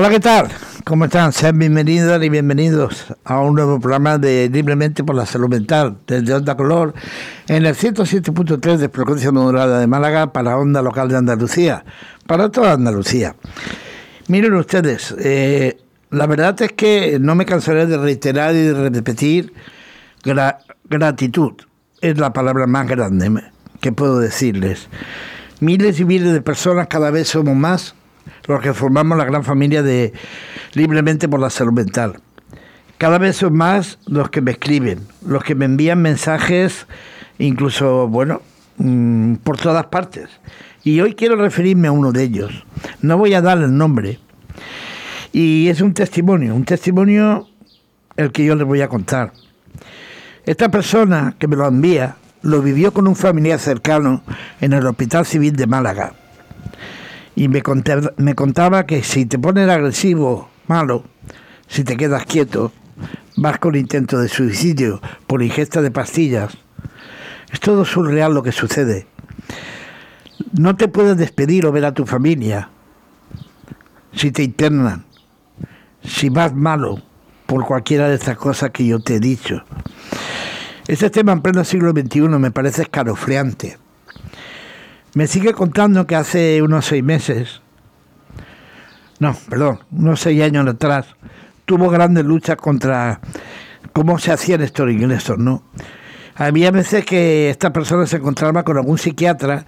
Hola, ¿qué tal? ¿Cómo están? Sean bienvenidas y bienvenidos a un nuevo programa de Libremente por la Salud Mental desde Onda Color en el 107.3 de frecuencia modulada de Málaga para Onda Local de Andalucía, para toda Andalucía. Miren ustedes, eh, la verdad es que no me cansaré de reiterar y de repetir gratitud. Es la palabra más grande que puedo decirles. Miles y miles de personas, cada vez somos más, los que formamos la gran familia de Libremente por la Salud Mental. Cada vez son más los que me escriben, los que me envían mensajes, incluso, bueno, mm, por todas partes. Y hoy quiero referirme a uno de ellos. No voy a dar el nombre. Y es un testimonio, un testimonio el que yo les voy a contar. Esta persona que me lo envía lo vivió con un familiar cercano en el Hospital Civil de Málaga y me, contaba que si te pones agresivo, malo, si te quedas quieto, vas con intento de suicidio por ingesta de pastillas. Es todo surreal lo que sucede. No te puedes despedir o ver a tu familia si te internan, si vas malo por cualquiera de estas cosas que yo te he dicho. Este tema en pleno siglo XXI me parece escalofriante. Me sigue contando que hace unos seis meses, no, perdón, unos seis años atrás, tuvo grandes luchas contra cómo se hacían estos ingresos, ¿no? Había veces que esta persona se encontraba con algún psiquiatra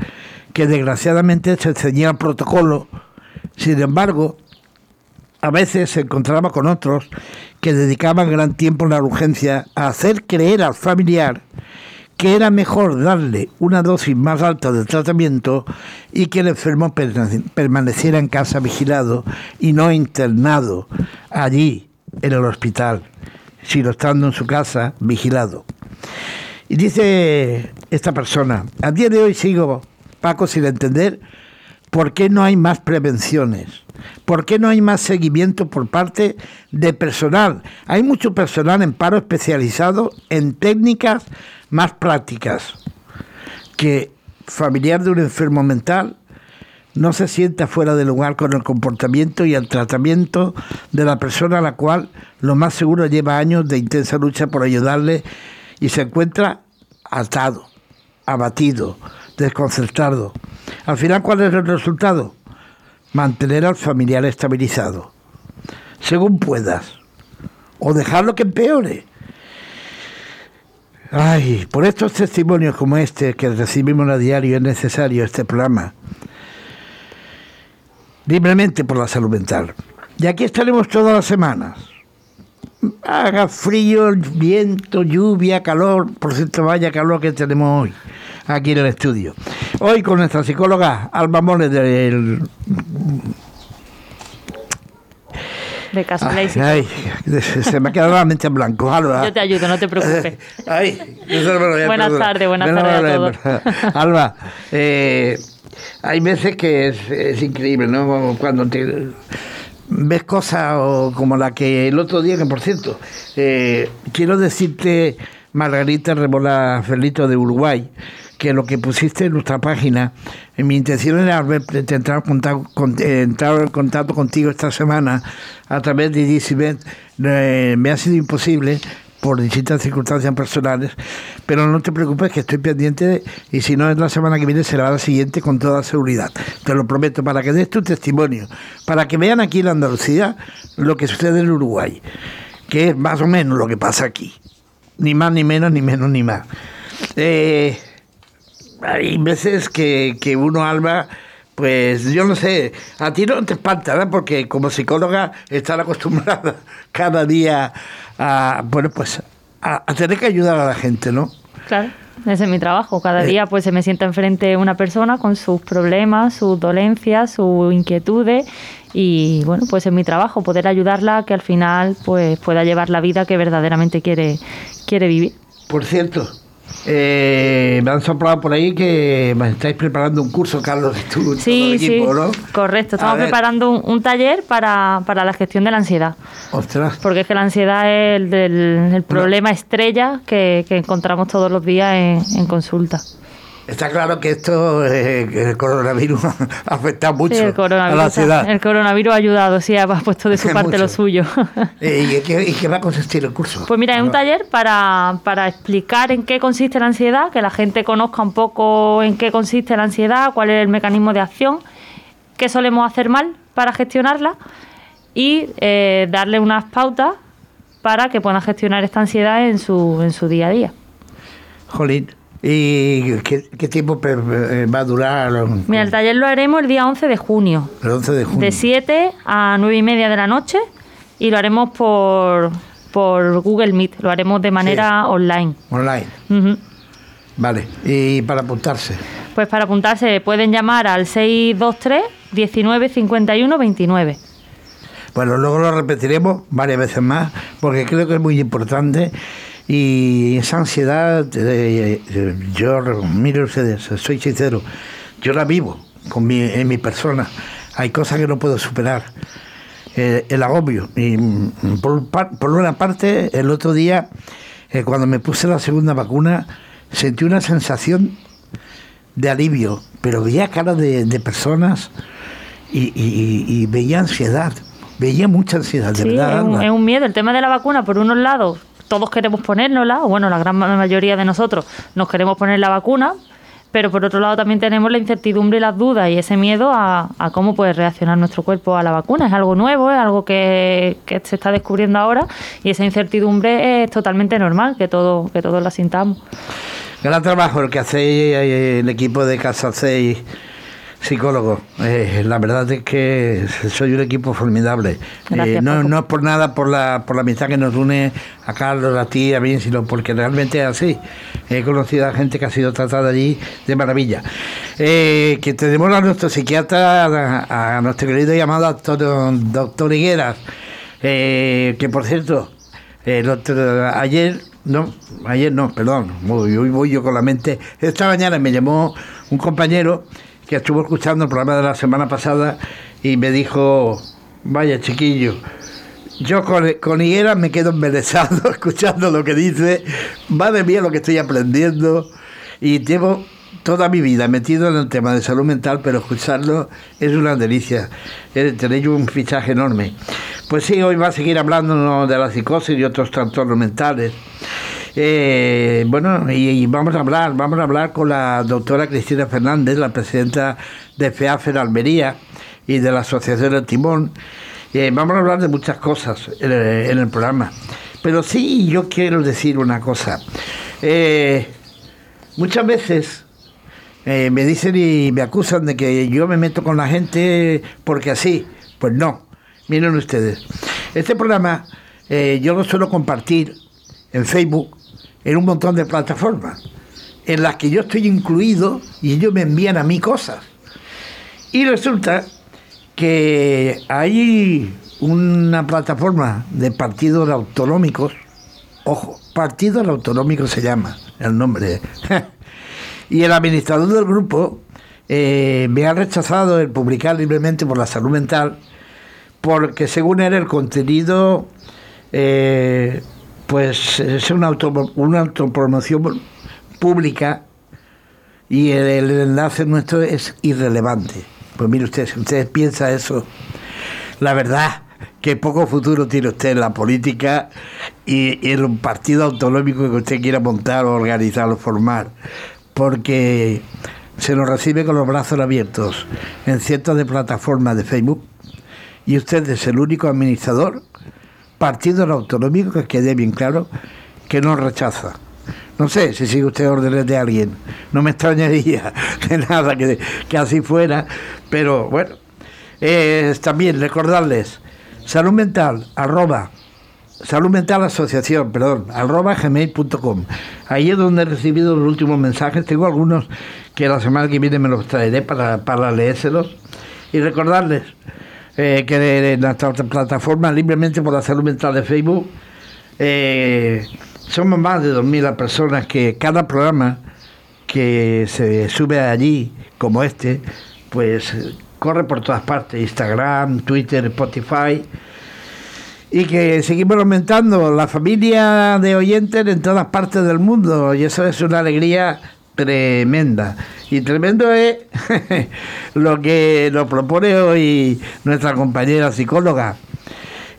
que desgraciadamente se enseñaba el protocolo, sin embargo, a veces se encontraba con otros que dedicaban gran tiempo en la urgencia a hacer creer al familiar que era mejor darle una dosis más alta de tratamiento y que el enfermo permaneciera en casa vigilado y no internado allí en el hospital, sino estando en su casa vigilado. Y dice esta persona, a día de hoy sigo, Paco, sin entender por qué no hay más prevenciones, por qué no hay más seguimiento por parte de personal. Hay mucho personal en paro especializado en técnicas más prácticas que familiar de un enfermo mental no se sienta fuera de lugar con el comportamiento y el tratamiento de la persona a la cual lo más seguro lleva años de intensa lucha por ayudarle y se encuentra atado, abatido, desconcertado. Al final, ¿cuál es el resultado? Mantener al familiar estabilizado, según puedas, o dejarlo que empeore. Ay, por estos testimonios como este que recibimos a diario es necesario este programa. Libremente por la salud mental. Y aquí estaremos todas las semanas. Haga frío, viento, lluvia, calor. Por cierto, vaya calor que tenemos hoy aquí en el estudio. Hoy con nuestra psicóloga Alba Moles del de Casa ay, se me ha quedado la mente en blanco. Alba. Yo te ayudo, no te preocupes. Ay, buenas tardes, buenas tardes a todos. Alba, eh, hay veces que es, increíble, ¿no? Cuando te ves cosas como la que el otro día, que por cierto, eh, quiero decirte, Margarita Rebola Felito de Uruguay, que lo que pusiste en nuestra página, en mi intención era entrar, entrar en contacto contigo esta semana a través de DCBet, eh, me ha sido imposible por distintas circunstancias personales, pero no te preocupes que estoy pendiente y si no es la semana que viene será la siguiente con toda seguridad. Te lo prometo, para que des tu testimonio, para que vean aquí en Andalucía lo que sucede en Uruguay, que es más o menos lo que pasa aquí, ni más ni menos, ni menos ni más. Eh, hay veces que, que uno, Alba, pues yo no sé, a ti no te espanta, ¿verdad? Porque como psicóloga estás acostumbrada cada día a, bueno, pues a, tener que ayudar a la gente, ¿no? Claro. Ese es mi trabajo. Cada eh. día pues se me sienta enfrente una persona con sus problemas, sus dolencias, sus inquietudes y bueno, pues es mi trabajo poder ayudarla a que al final pues pueda llevar la vida que verdaderamente quiere, quiere vivir. Por cierto, eh, me han soplado por ahí que me estáis preparando un curso, Carlos, tú, sí, sí, Correcto, estamos preparando un, taller para, la gestión de la ansiedad. Ostras. Porque es que la ansiedad es el, problema estrella que, encontramos todos los días en, consulta. Está claro que esto, eh, el coronavirus ha afectado mucho a la ciudad. El coronavirus ha ayudado, sí, ha puesto de su parte lo suyo. ¿Y qué, va a consistir el curso? Pues mira, es un taller para, para explicar en qué consiste la ansiedad, que la gente conozca un poco en qué consiste la ansiedad, cuál es el mecanismo de acción, qué solemos hacer mal para gestionarla y eh, darle unas pautas para que puedan gestionar esta ansiedad en su, en su día a día. Jolín, ¿Y qué, tiempo eh, va a durar? Mira, el taller lo haremos el día 11 de junio. El 11 de junio. De 7 a 9 y media de la noche y lo haremos por, por Google Meet, lo haremos de manera online. Online. Vale, ¿y para apuntarse? Pues para apuntarse pueden llamar al 623 19 51 29. Bueno, luego lo repetiremos varias veces más porque creo que es muy importante y esa ansiedad, eh, eh, yo, miren ustedes, soy sincero, yo la vivo con mi, en mi persona. Hay cosas que no puedo superar. Eh, el agobio. Y mm, por, una parte, el otro día, cuando me puse la segunda vacuna, sentí una sensación de alivio, pero veía caras de, personas y, veía ansiedad. Veía mucha ansiedad, de verdad. Es es un miedo. El tema de la vacuna, por unos lados, todos queremos ponérnosla, o bueno, la gran mayoría de nosotros nos queremos poner la vacuna, pero por otro lado también tenemos la incertidumbre y las dudas y ese miedo a, cómo puede reaccionar nuestro cuerpo a la vacuna. Es algo nuevo, es algo que, se está descubriendo ahora y esa incertidumbre es totalmente normal que, todo, que todos la sintamos. Gran trabajo el que hacéis el equipo de Casa 6 psicólogo. Eh, la verdad es que soy un equipo formidable. Eh, no, no, es por nada, por la, por la amistad que nos une a Carlos, a ti, a mí, sino porque realmente es así. He conocido a gente que ha sido tratada allí de maravilla. Eh, que tenemos a nuestro psiquiatra, a, nuestro querido llamado doctor, doctor Higueras, que por cierto, ayer, no, ayer no, perdón, hoy voy yo con la mente. Esta mañana me llamó un compañero que estuvo escuchando el programa de la semana pasada y me dijo, vaya chiquillo, yo con, con Higuera me quedo embelesado escuchando lo que dice, madre mía lo que estoy aprendiendo y llevo toda mi vida metido en el tema de salud mental, pero escucharlo es una delicia. Tenéis un fichaje enorme. Pues sí, hoy va a seguir hablando de la psicosis y otros trastornos mentales. Eh, bueno, y, vamos a hablar, vamos a hablar con la doctora Cristina Fernández, la presidenta de FEAFER Almería y de la Asociación del Timón. Eh, vamos a hablar de muchas cosas en el, programa. Pero sí, yo quiero decir una cosa. Eh, muchas veces me dicen y me acusan de que yo me meto con la gente porque así. Pues no, miren ustedes. Este programa yo lo suelo compartir en Facebook en un montón de plataformas en las que yo estoy incluido y ellos me envían a mí cosas. Y resulta que hay una plataforma de partidos autonómicos, ojo, partidos autonómicos se llama el nombre, y el administrador del grupo eh, me ha rechazado el publicar libremente por la salud mental, porque según él el contenido eh, pues es una, una autopromoción pública y el, enlace nuestro es irrelevante. Pues mire usted, si usted piensa eso, la verdad que poco futuro tiene usted en la política y, en un partido autonómico que usted quiera montar o organizar o formar, porque se nos recibe con los brazos abiertos en cientos de plataformas de Facebook y usted es el único administrador partido autonómico, que quede bien claro, que no rechaza. No sé si sigue usted órdenes de alguien, no me extrañaría de nada que, que así fuera, pero bueno, también recordarles, salud mental, arroba, salud mental asociación, perdón, arroba gmail.com. Ahí es donde he recibido los últimos mensajes, tengo algunos que la semana que viene me los traeré para, para leérselos y recordarles eh, que de, nuestra plataforma libremente por la salud mental de Facebook eh, somos más de 2.000 personas que cada programa que se sube allí, como este, pues corre por todas partes, Instagram, Twitter, Spotify, y que seguimos aumentando la familia de oyentes en todas partes del mundo, y eso es una alegría tremenda. Y tremendo es lo que nos propone hoy nuestra compañera psicóloga,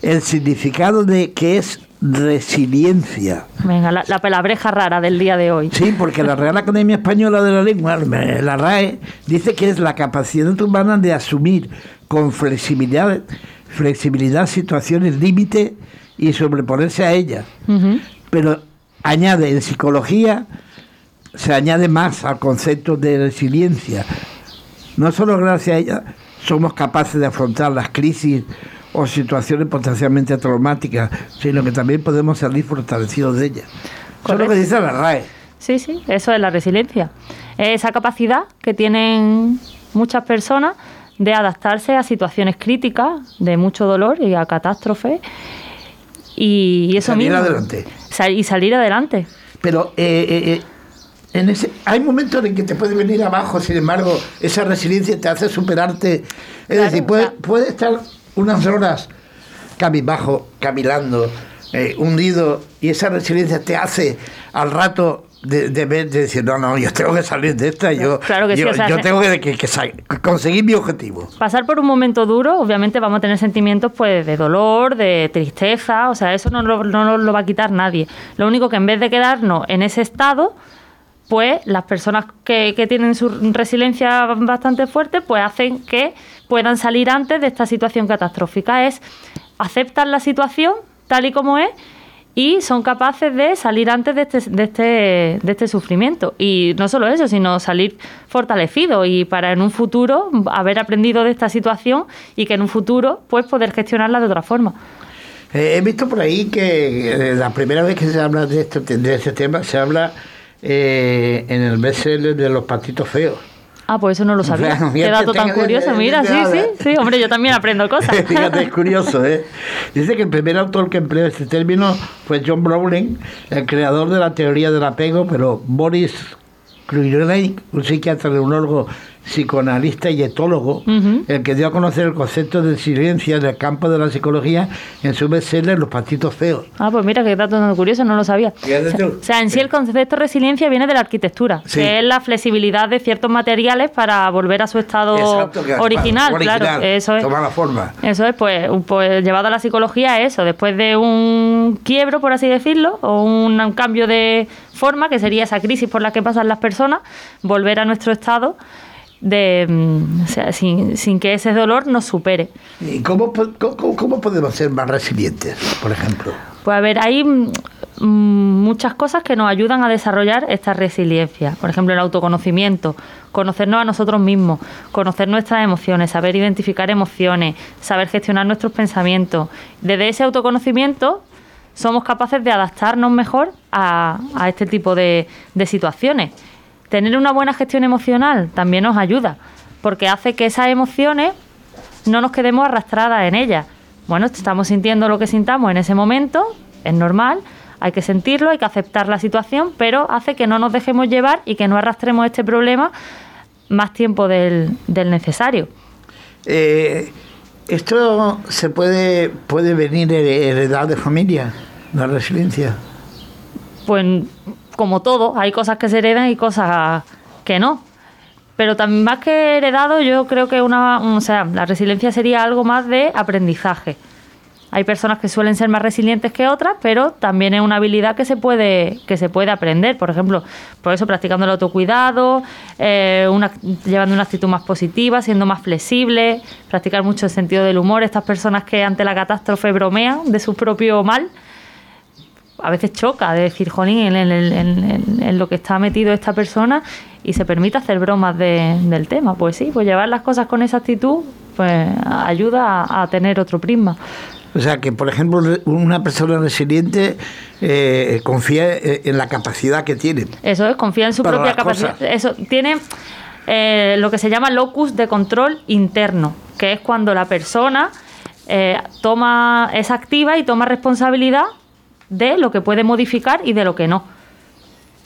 el significado de que es resiliencia. Venga, la, palabreja rara del día de hoy. Sí, porque la Real Academia Española de la Lengua, la RAE, dice que es la capacidad humana de asumir con flexibilidad, flexibilidad situaciones límite y sobreponerse a ellas. Pero añade en psicología, se añade más al concepto de resiliencia. No solo gracias a ella somos capaces de afrontar las crisis o situaciones potencialmente traumáticas, sino que también podemos salir fortalecidos de ellas. Eso es lo que dice la RAE. Sí, sí, eso es la resiliencia. Esa capacidad que tienen muchas personas de adaptarse a situaciones críticas, de mucho dolor y a catástrofes. Y, eso salir adelante. y salir adelante. Pero eh, eh, eh, en ese, hay momentos en que te puede venir abajo, sin embargo, esa resiliencia te hace superarte. Es decir, puede, puede estar unas horas cabizbajo, caminando, eh, hundido, y esa resiliencia te hace al rato de, de, de, decir, no, no, yo tengo que salir de esta, yo, yo, tengo que, conseguir mi objetivo. Pasar por un momento duro, obviamente vamos a tener sentimientos pues de dolor, de tristeza, o sea, eso no, no nos lo va a quitar nadie. Lo único que en vez de quedarnos en ese estado, pues las personas que, tienen su resiliencia bastante fuerte, pues hacen que puedan salir antes de esta situación catastrófica. Es aceptar la situación tal y como es y son capaces de salir antes de este, de este, de este sufrimiento. Y no solo eso, sino salir fortalecidos y para en un futuro haber aprendido de esta situación y que en un futuro pues poder gestionarla de otra forma. Eh, he visto por ahí que eh, la primera vez que se habla de, esto, de este tema se habla eh, en el bestseller de los patitos feos. Ah, pues eso no lo sabía. Qué dato tan curioso. Mira, sí, sí, sí. Hombre, yo también aprendo cosas. Fíjate, es curioso, ¿eh? Dice que el primer autor que empleó este término fue John Browning, el creador de la teoría del apego, pero Boris Cyrulnik, un psiquiatra neurologo psicoanalista y etólogo, el que dio a conocer el concepto de silencia en el campo de la psicología en su bestseller Los patitos feos. Ah, pues mira, qué dato tan curioso, no lo sabía. O sea, en sí el concepto de resiliencia viene de la arquitectura, que es la flexibilidad de ciertos materiales para volver a su estado original, claro. Eso es. Tomar la forma. Eso es, pues, pues llevado a la psicología eso, después de un quiebro, por así decirlo, o un cambio de forma, que sería esa crisis por la que pasan las personas, volver a nuestro estado de, mm, o sea, sin, sin, que ese dolor nos supere. ¿Y cómo, cómo, podemos ser más resilientes, por ejemplo? Pues a ver, hay mm, muchas cosas que nos ayudan a desarrollar esta resiliencia. Por ejemplo, el autoconocimiento, conocernos a nosotros mismos, conocer nuestras emociones, saber identificar emociones, saber gestionar nuestros pensamientos. Desde ese autoconocimiento somos capaces de adaptarnos mejor a, a este tipo de, de situaciones. Tener una buena gestión emocional también nos ayuda, porque hace que esas emociones no nos quedemos arrastradas en ellas. Bueno, estamos sintiendo lo que sintamos en ese momento, es normal, hay que sentirlo, hay que aceptar la situación, pero hace que no nos dejemos llevar y que no arrastremos este problema más tiempo del, necesario. Eh, ¿Esto se puede, puede venir heredad de familia, la resiliencia? Pues como todo, hay cosas que se heredan y cosas que no. Pero también más que heredado, yo creo que una, o sea, la resiliencia sería algo más de aprendizaje. Hay personas que suelen ser más resilientes que otras, pero también es una habilidad que se puede, que se puede aprender. Por ejemplo, por eso practicando el autocuidado, eh, llevando una actitud más positiva, siendo más flexible, practicar mucho el sentido del humor. Estas personas que ante la catástrofe bromean de su propio mal, a veces choca de decir, jolín, en, lo que está metido esta persona y se permite hacer bromas del tema. Pues sí, pues llevar las cosas con esa actitud pues ayuda a, tener otro prisma. O sea, que por ejemplo una persona resiliente eh, confía eh, en la capacidad que tiene. Eso es, confía en su propia capacidad. Eso tiene eh, lo que se llama locus de control interno, que es cuando la persona toma es activa y toma responsabilidad de lo que puede modificar y de lo que no.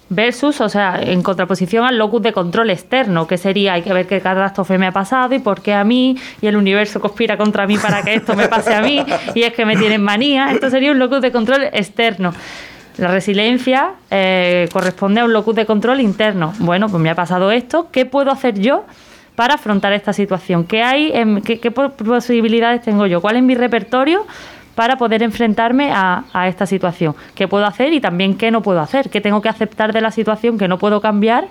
Versus, o sea, en contraposición al locus de control externo, que sería hay que ver qué catástrofe me ha pasado y por qué a mí, y el universo conspira contra mí para que esto me pase a mí, y es que me tienen manía. Esto sería un locus de control externo. La resiliencia eh, corresponde a un locus de control interno. Bueno, pues me ha pasado esto, ¿qué puedo hacer yo para afrontar esta situación? ¿Qué, hay qué, posibilidades tengo yo? ¿Cuál es mi repertorio para poder enfrentarme a, esta situación? ¿Qué puedo hacer y también qué no puedo hacer? ¿Qué tengo que aceptar de la situación que no puedo cambiar?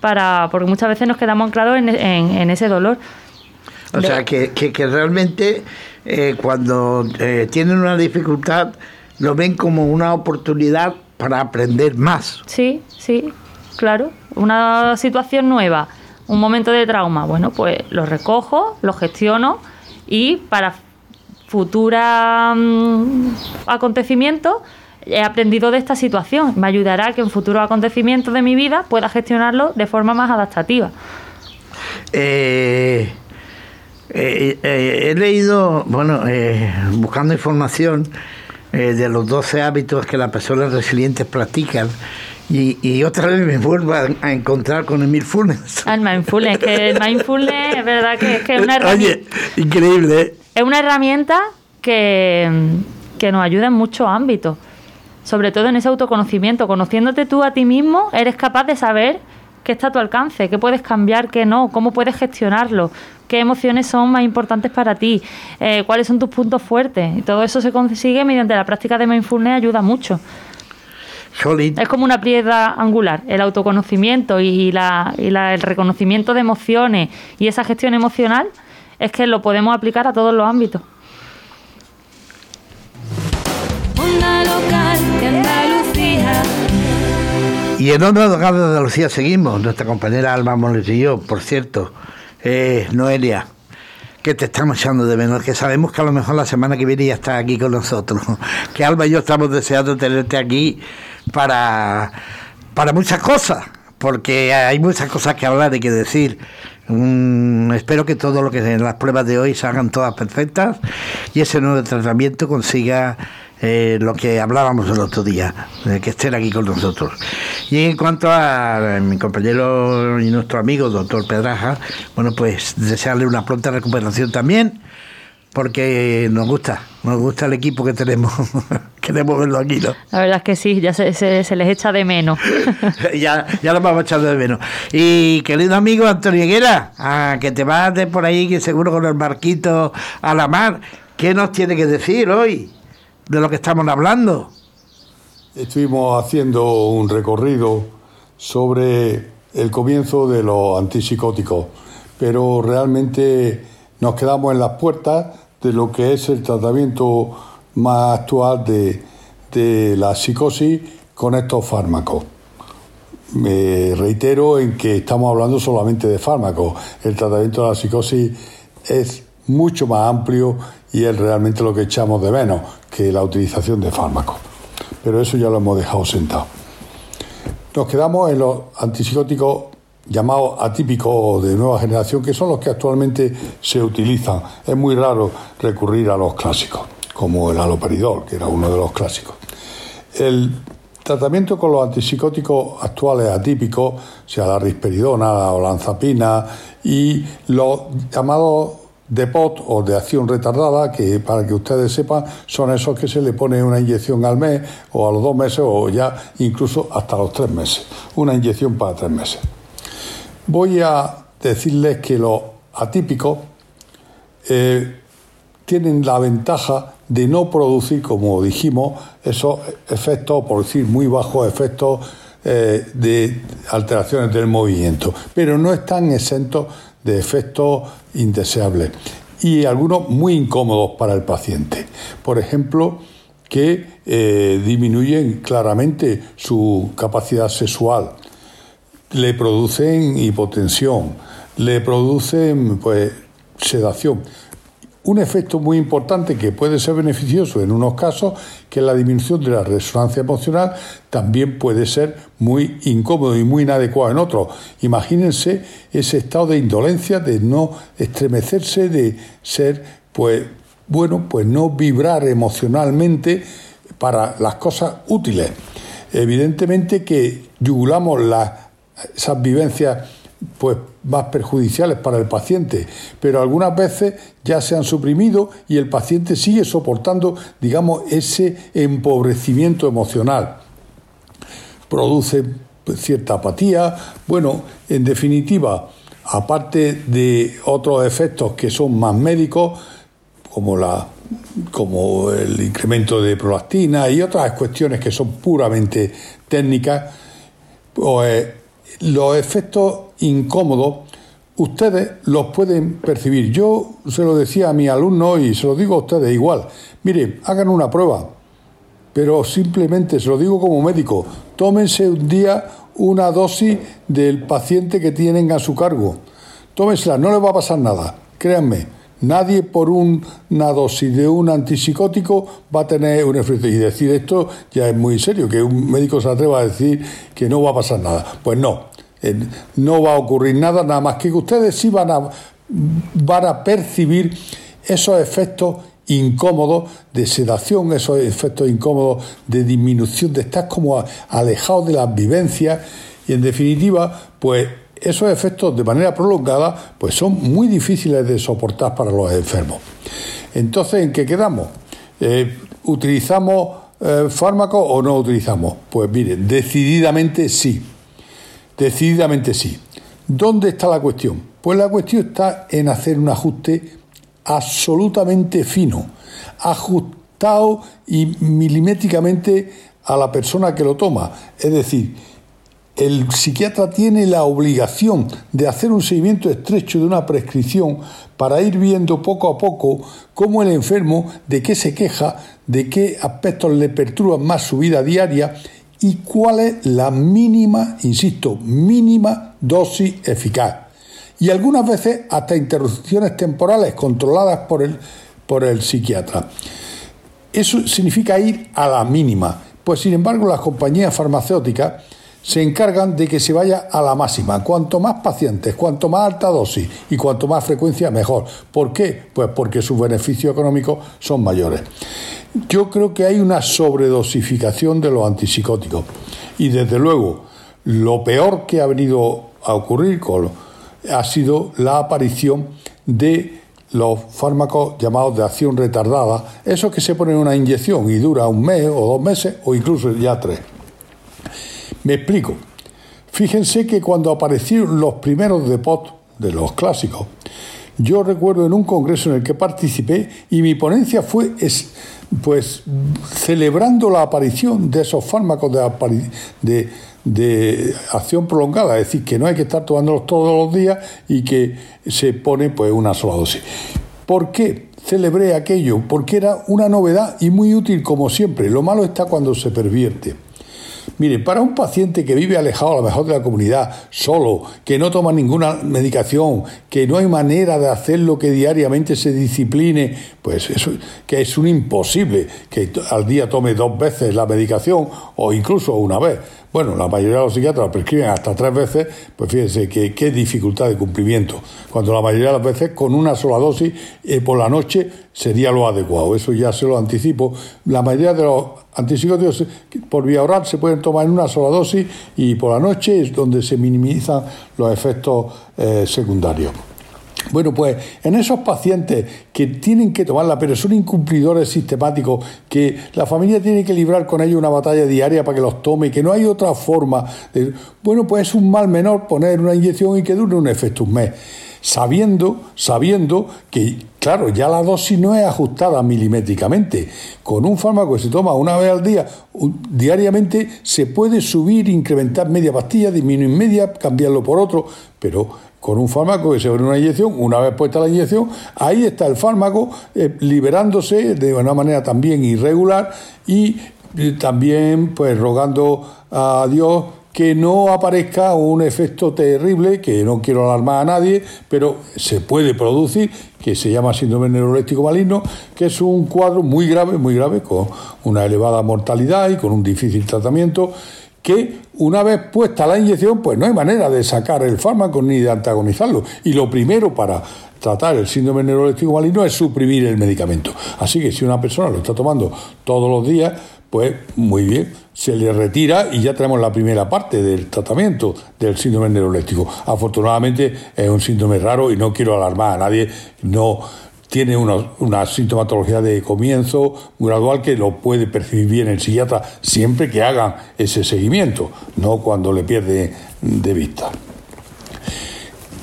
Para, porque muchas veces nos quedamos anclados en, ese dolor. O sea, que, que, realmente eh, cuando eh, tienen una dificultad lo ven como una oportunidad para aprender más. Sí, sí, claro. Una situación nueva, un momento de trauma, bueno, pues lo recojo, lo gestiono y para futuros mm, acontecimientos he aprendido de esta situación. Me ayudará a que en futuros acontecimientos de mi vida pueda gestionarlo de forma más adaptativa. Eh, eh, eh, he leído, bueno, buscando información, eh, de los 12 hábitos que las personas resilientes practican. Y, otra vez me vuelvo a, encontrar con el mindfulness. El mindfulness, que el mindfulness es verdad que, es una herramienta. Oye, increíble. Es una herramienta que, que nos ayuda en muchos ámbitos, sobre todo en ese autoconocimiento. Conociéndote tú a ti mismo, eres capaz de saber qué está a tu alcance, qué puedes cambiar, qué no, cómo puedes gestionarlo, qué emociones son más importantes para ti, eh, cuáles son tus puntos fuertes. Y todo eso se consigue mediante la práctica de mindfulness, ayuda mucho. Es como una piedra angular, el autoconocimiento y, la, y el reconocimiento de emociones y esa gestión emocional es que lo podemos aplicar a todos los ámbitos. Y en Onda Local de Andalucía seguimos, nuestra compañera Alma Moles y yo, por cierto. Eh, Noelia, que te estamos echando de menos, que sabemos que a lo mejor la semana que viene ya estás aquí con nosotros, que Alba y yo estamos deseando tenerte aquí para, para muchas cosas, porque hay muchas cosas que hablar y que decir. Mm, espero que todo lo que en las pruebas de hoy se hagan todas perfectas y ese nuevo tratamiento consiga eh, lo que hablábamos el otro día, de que estén aquí con nosotros. Y en cuanto a, mi compañero y nuestro amigo, doctor Pedraja, bueno, pues desearle una pronta recuperación también, porque nos gusta, nos gusta el equipo que tenemos. Queremos verlo aquí, ¿no? La verdad es que sí, ya se, se, les echa de menos. ya, ya lo vamos echando de menos. Y querido amigo Antonio Higuera, a que te vas de por ahí, que seguro con el barquito a la mar, ¿qué nos tiene que decir hoy? de lo que estamos hablando. Estuvimos haciendo un recorrido sobre el comienzo de los antipsicóticos, pero realmente nos quedamos en las puertas de lo que es el tratamiento más actual de, de la psicosis con estos fármacos. Me reitero en que estamos hablando solamente de fármacos. El tratamiento de la psicosis es mucho más amplio y es realmente lo que echamos de menos que la utilización de fármacos. Pero eso ya lo hemos dejado sentado. Nos quedamos en los antipsicóticos llamados atípicos de nueva generación, que son los que actualmente se utilizan. Es muy raro recurrir a los clásicos, como el aloperidol, que era uno de los clásicos. El tratamiento con los antipsicóticos actuales atípicos, sea la risperidona, la olanzapina y los llamados de POT o de acción retardada, que para que ustedes sepan, son esos que se le pone una inyección al mes o a los dos meses o ya incluso hasta los tres meses. Una inyección para tres meses. Voy a decirles que los atípicos eh, tienen la ventaja de no producir, como dijimos, esos efectos, por decir muy bajos efectos eh, de alteraciones del movimiento, pero no están exentos de efectos indeseables. Y algunos muy incómodos para el paciente. Por ejemplo, que eh, disminuyen claramente su capacidad sexual, le producen hipotensión, le producen pues, sedación un efecto muy importante que puede ser beneficioso en unos casos, que es la disminución de la resonancia emocional, también puede ser muy incómodo y muy inadecuado en otros. Imagínense ese estado de indolencia, de no estremecerse, de ser, pues, bueno, pues no vibrar emocionalmente para las cosas útiles. Evidentemente que yugulamos las, esas vivencias pues más perjudiciales para el paciente, pero algunas veces ya se han suprimido y el paciente sigue soportando, digamos, ese empobrecimiento emocional. Produce pues, cierta apatía, bueno, en definitiva, aparte de otros efectos que son más médicos, como la como el incremento de prolactina y otras cuestiones que son puramente técnicas, pues los efectos incómodos ustedes los pueden percibir. Yo se lo decía a mi alumno y se lo digo a ustedes igual. Mire, hagan una prueba, pero simplemente se lo digo como médico, tómense un día una dosis del paciente que tienen a su cargo. Tómensela, no les va a pasar nada, créanme. Nadie por una dosis de un antipsicótico va a tener un efecto. Y decir esto ya es muy serio, que un médico se atreva a decir que no va a pasar nada. Pues no, eh, no va a ocurrir nada, nada más que ustedes sí van a, van a percibir esos efectos incómodos de sedación, esos efectos incómodos de disminución, de estar como alejados de las vivencias y en definitiva, pues esos efectos de manera prolongada pues son muy difíciles de soportar para los enfermos. Entonces, ¿en qué quedamos? Eh, ¿Utilizamos eh, fármacos o no utilizamos? Pues miren, decididamente sí. Decididamente sí. ¿Dónde está la cuestión? Pues la cuestión está en hacer un ajuste absolutamente fino, ajustado y milimétricamente a la persona que lo toma. Es decir, el psiquiatra tiene la obligación de hacer un seguimiento estrecho de una prescripción para ir viendo poco a poco cómo el enfermo, de qué se queja, de qué aspectos le perturban más su vida diaria y cuál es la mínima, insisto, mínima dosis eficaz. Y algunas veces hasta interrupciones temporales controladas por el, por el psiquiatra. Eso significa ir a la mínima. Pues sin embargo las compañías farmacéuticas se encargan de que se vaya a la máxima. Cuanto más pacientes, cuanto más alta dosis y cuanto más frecuencia, mejor. ¿Por qué? Pues porque sus beneficios económicos son mayores. Yo creo que hay una sobredosificación de los antipsicóticos. Y desde luego, lo peor que ha venido a ocurrir con, ha sido la aparición de los fármacos llamados de acción retardada, esos que se ponen una inyección y dura un mes o dos meses o incluso ya tres. Me explico. Fíjense que cuando aparecieron los primeros depots de los clásicos, yo recuerdo en un congreso en el que participé y mi ponencia fue pues celebrando la aparición de esos fármacos de, acción prolongada, es decir, que no hay que estar tomándolos todos los días y que se pone pues una sola dosis. ¿Por qué celebré aquello? Porque era una novedad y muy útil como siempre. Lo malo está cuando se pervierte. Mire, para un paciente que vive alejado a lo mejor de la comunidad, solo, que no toma ninguna medicación, que no hay manera de hacerlo que diariamente se discipline, pues eso que es un imposible que al día tome dos veces la medicación o incluso una vez. Bueno, la mayoría de los psiquiatras prescriben hasta tres veces, pues fíjense que qué dificultad de cumplimiento. Cuando la mayoría de las veces con una sola dosis eh, por la noche sería lo adecuado. Eso ya se lo anticipo. La mayoría de los antipsicóticos por vía oral se pueden tomar en una sola dosis y por la noche es donde se minimizan los efectos eh, secundarios. Bueno, pues en esos pacientes que tienen que tomarla, pero son incumplidores sistemáticos, que la familia tiene que librar con ellos una batalla diaria para que los tome, que no hay otra forma. De, bueno, pues es un mal menor poner una inyección y que dure un efecto un mes. Sabiendo, sabiendo que, claro, ya la dosis no es ajustada milimétricamente. Con un fármaco que se toma una vez al día, diariamente, se puede subir, incrementar media pastilla, disminuir media, cambiarlo por otro, pero con un fármaco que se pone una inyección, una vez puesta la inyección, ahí está el fármaco eh, liberándose de una manera también irregular y eh, también pues rogando a Dios que no aparezca un efecto terrible, que no quiero alarmar a nadie, pero se puede producir, que se llama síndrome neuroléptico maligno, que es un cuadro muy grave, muy grave, con una elevada mortalidad y con un difícil tratamiento que una vez puesta la inyección, pues no hay manera de sacar el fármaco ni de antagonizarlo. Y lo primero para tratar el síndrome neuroléptico maligno es suprimir el medicamento. Así que si una persona lo está tomando todos los días, pues muy bien, se le retira y ya tenemos la primera parte del tratamiento del síndrome neuroléptico. Afortunadamente es un síndrome raro y no quiero alarmar a nadie, no tiene una, sintomatología de comienzo gradual que lo puede percibir bien el psiquiatra siempre que hagan ese seguimiento, no cuando le pierde de vista.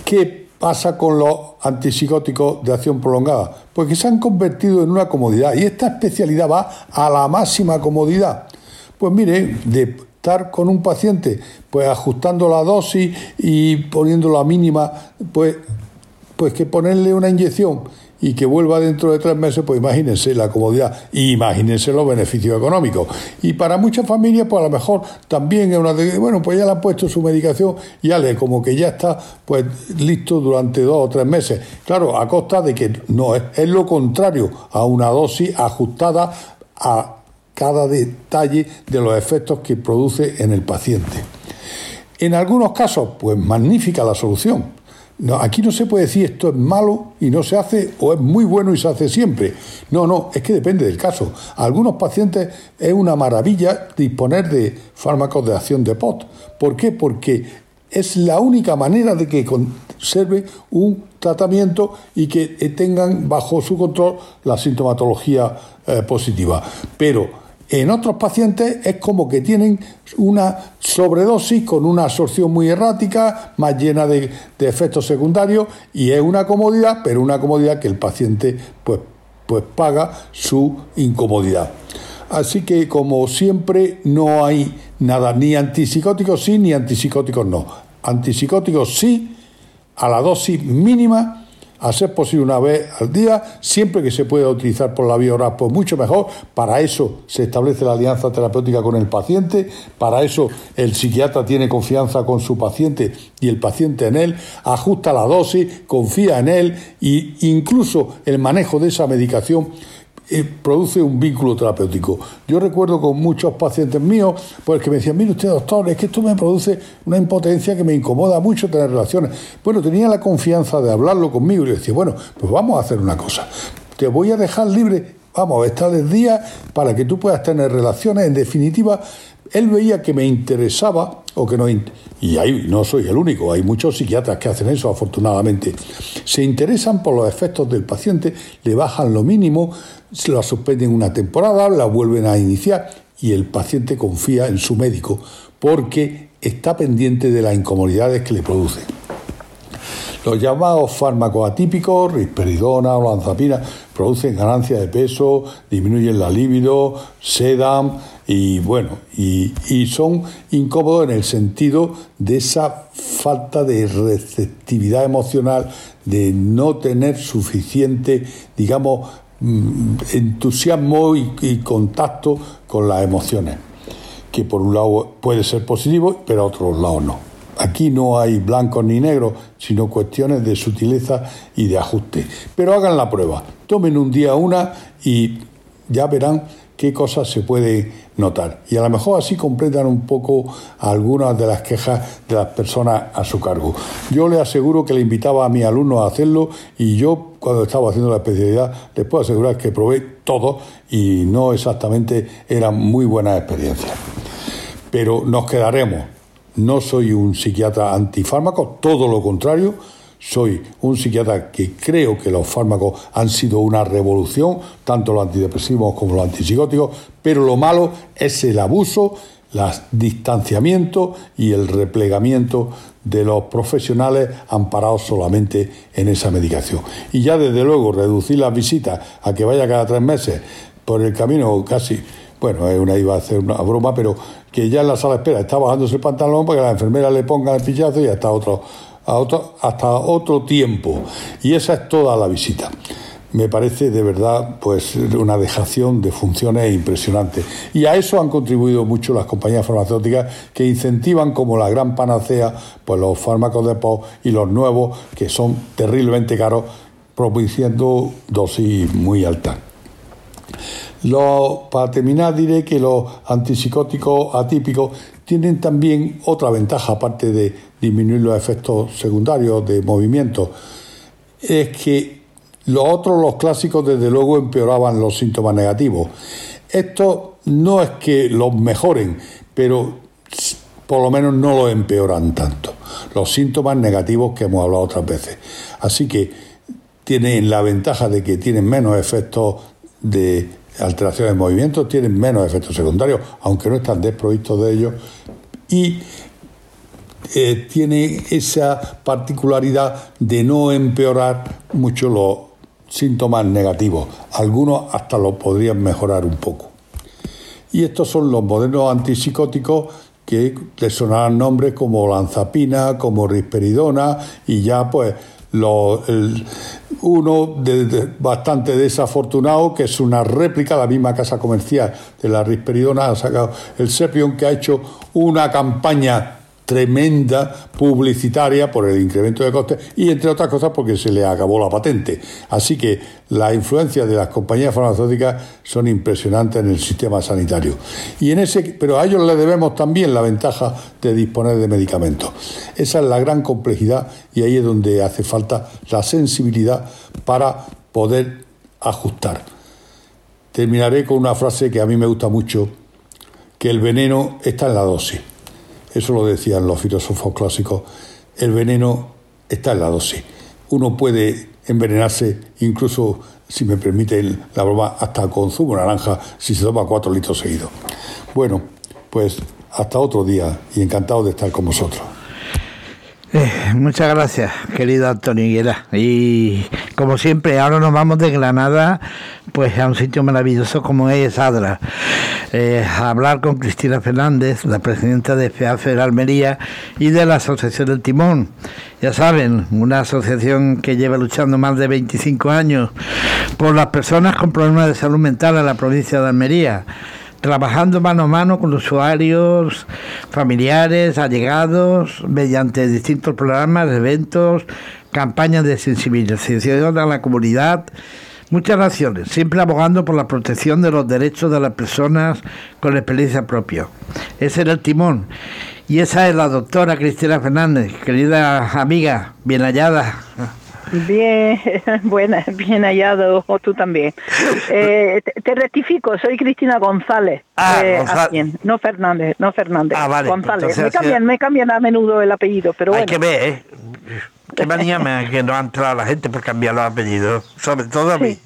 ¿Qué pasa con los antipsicóticos de acción prolongada? Pues que se han convertido en una comodidad y esta especialidad va a la máxima comodidad. Pues mire, de estar con un paciente, pues ajustando la dosis y poniendo la mínima, pues, pues que ponerle una inyección y que vuelva dentro de tres meses, pues imagínense la comodidad y imagínense los beneficios económicos. Y para muchas familias, pues a lo mejor también es una de, bueno, pues ya le han puesto su medicación y ya le, como que ya está pues listo durante dos o tres meses. Claro, a costa de que no es, es lo contrario a una dosis ajustada a cada detalle de los efectos que produce en el paciente. En algunos casos, pues magnífica la solución no, aquí no se puede decir esto es malo y no se hace o es muy bueno y se hace siempre. No, no, es que depende del caso. Algunos pacientes es una maravilla disponer de fármacos de acción de POT. ¿Por qué? Porque es la única manera de que conserve un tratamiento y que tengan bajo su control la sintomatología eh, positiva. Pero en otros pacientes es como que tienen una sobredosis con una absorción muy errática, más llena de, efectos secundarios y es una comodidad, pero una comodidad que el paciente pues, pues paga su incomodidad. Así que como siempre no hay nada, ni antipsicóticos sí, ni antipsicóticos no. Antipsicóticos sí, a la dosis mínima a ser posible una vez al día, siempre que se pueda utilizar por la vía oral, pues mucho mejor. Para eso se establece la alianza terapéutica con el paciente, para eso el psiquiatra tiene confianza con su paciente y el paciente en él, ajusta la dosis, confía en él e incluso el manejo de esa medicación produce un vínculo terapéutico. Yo recuerdo con muchos pacientes míos, pues que me decían, mire usted doctor, es que esto me produce una impotencia que me incomoda mucho tener relaciones. Bueno, tenía la confianza de hablarlo conmigo y le decía, bueno, pues vamos a hacer una cosa, te voy a dejar libre, vamos, a estar el día para que tú puedas tener relaciones, en definitiva, él veía que me interesaba, o que no, y ahí no soy el único, hay muchos psiquiatras que hacen eso, afortunadamente, se interesan por los efectos del paciente, le bajan lo mínimo, se la suspenden una temporada, la vuelven a iniciar y el paciente confía en su médico porque está pendiente de las incomodidades que le produce. Los llamados fármacos atípicos, risperidona o lanzapina, producen ganancia de peso, disminuyen la libido, sedan y bueno, y, son incómodos en el sentido de esa falta de receptividad emocional, de no tener suficiente, digamos, mm, entusiasmo y, y contacto con las emociones, que por un lado puede ser positivo, pero a otro lado no. Aquí no hay blancos ni negros, sino cuestiones de sutileza y de ajuste. Pero hagan la prueba, tomen un día una y ya verán qué cosas se puede notar. Y a lo mejor así completan un poco algunas de las quejas de las personas a su cargo. Yo le aseguro que le invitaba a mis alumnos a hacerlo y yo cuando estaba haciendo la especialidad les puedo asegurar que probé todo y no exactamente eran muy buenas experiencias. Pero nos quedaremos no soy un psiquiatra antifármaco, todo lo contrario, soy un psiquiatra que creo que los fármacos han sido una revolución, tanto los antidepresivos como los antipsicóticos, pero lo malo es el abuso, el distanciamiento y el replegamiento de los profesionales amparados solamente en esa medicación. Y ya desde luego reducir las visitas a que vaya cada tres meses por el camino casi, bueno, una, iba a hacer una broma, pero que ya en la sala de espera está bajándose el pantalón para que la enfermera le ponga el pillazo y hasta otro, otro, hasta otro tiempo. Y esa es toda la visita. Me parece de verdad pues una dejación de funciones impresionante. Y a eso han contribuido mucho las compañías farmacéuticas que incentivan como la gran panacea pues los fármacos de POS y los nuevos que son terriblemente caros, propiciando dosis muy altas para terminar, diré que los antipsicóticos atípicos tienen también otra ventaja, aparte de disminuir los efectos secundarios de movimiento. es que los otros, los clásicos, desde luego empeoraban los síntomas negativos. Esto no es que los mejoren, pero por lo menos no los empeoran tanto. Los síntomas negativos que hemos hablado otras veces. Así que tienen la ventaja de que tienen menos efectos de alteraciones de movimiento, tienen menos efectos secundarios, aunque no están desprovistos de ellos, y eh, tiene esa particularidad de no empeorar mucho los síntomas negativos. Algunos hasta lo podrían mejorar un poco. Y estos son los modernos antipsicóticos que le sonarán nombres como lanzapina, como risperidona y ya pues uno bastante desafortunado, que es una réplica, la misma casa comercial de la risperidona ha sacado el Sepion, que ha hecho una campaña tremenda publicitaria por el incremento de costes y entre otras cosas porque se le acabó la patente. Así que las influencias de las compañías farmacéuticas son impresionantes en el sistema sanitario. Y en ese, pero a ellos le debemos también la ventaja de disponer de medicamentos. Esa es la gran complejidad y ahí es donde hace falta la sensibilidad para poder ajustar. Terminaré con una frase que a mí me gusta mucho, que el veneno está en la dosis. Eso lo decían los filósofos clásicos. El veneno está en la dosis. Uno puede envenenarse, incluso, si me permite la broma, hasta con zumo naranja si se toma cuatro litros seguidos. Bueno, pues hasta otro día y encantado de estar con vosotros. Eh, muchas gracias, querido Antonio Higuera. Y como siempre, ahora nos vamos de Granada pues a un sitio maravilloso como es Adra. Eh, a hablar con Cristina Fernández, la presidenta de FEAFER Almería y de la Asociación del Timón. Ya saben, una asociación que lleva luchando más de 25 años por las personas con problemas de salud mental en la provincia de Almería trabajando mano a mano con usuarios, familiares, allegados, mediante distintos programas, eventos, campañas de sensibilización a la comunidad. Muchas naciones, siempre abogando por la protección de los derechos de las personas con experiencia propia. Ese era el timón. Y esa es la doctora Cristina Fernández, querida amiga, bien hallada. Bien, buena, bien hallado, o tú también. Eh, te, rectifico, soy Cristina González. Ah, eh, no Fernández, no Fernández. Ah, vale, González. me, cambian, me cambian a menudo el apellido, pero Hay que ver, ¿eh? Qué manía me que no ha entrado la gente por cambiar los apellidos, sobre todo a mí.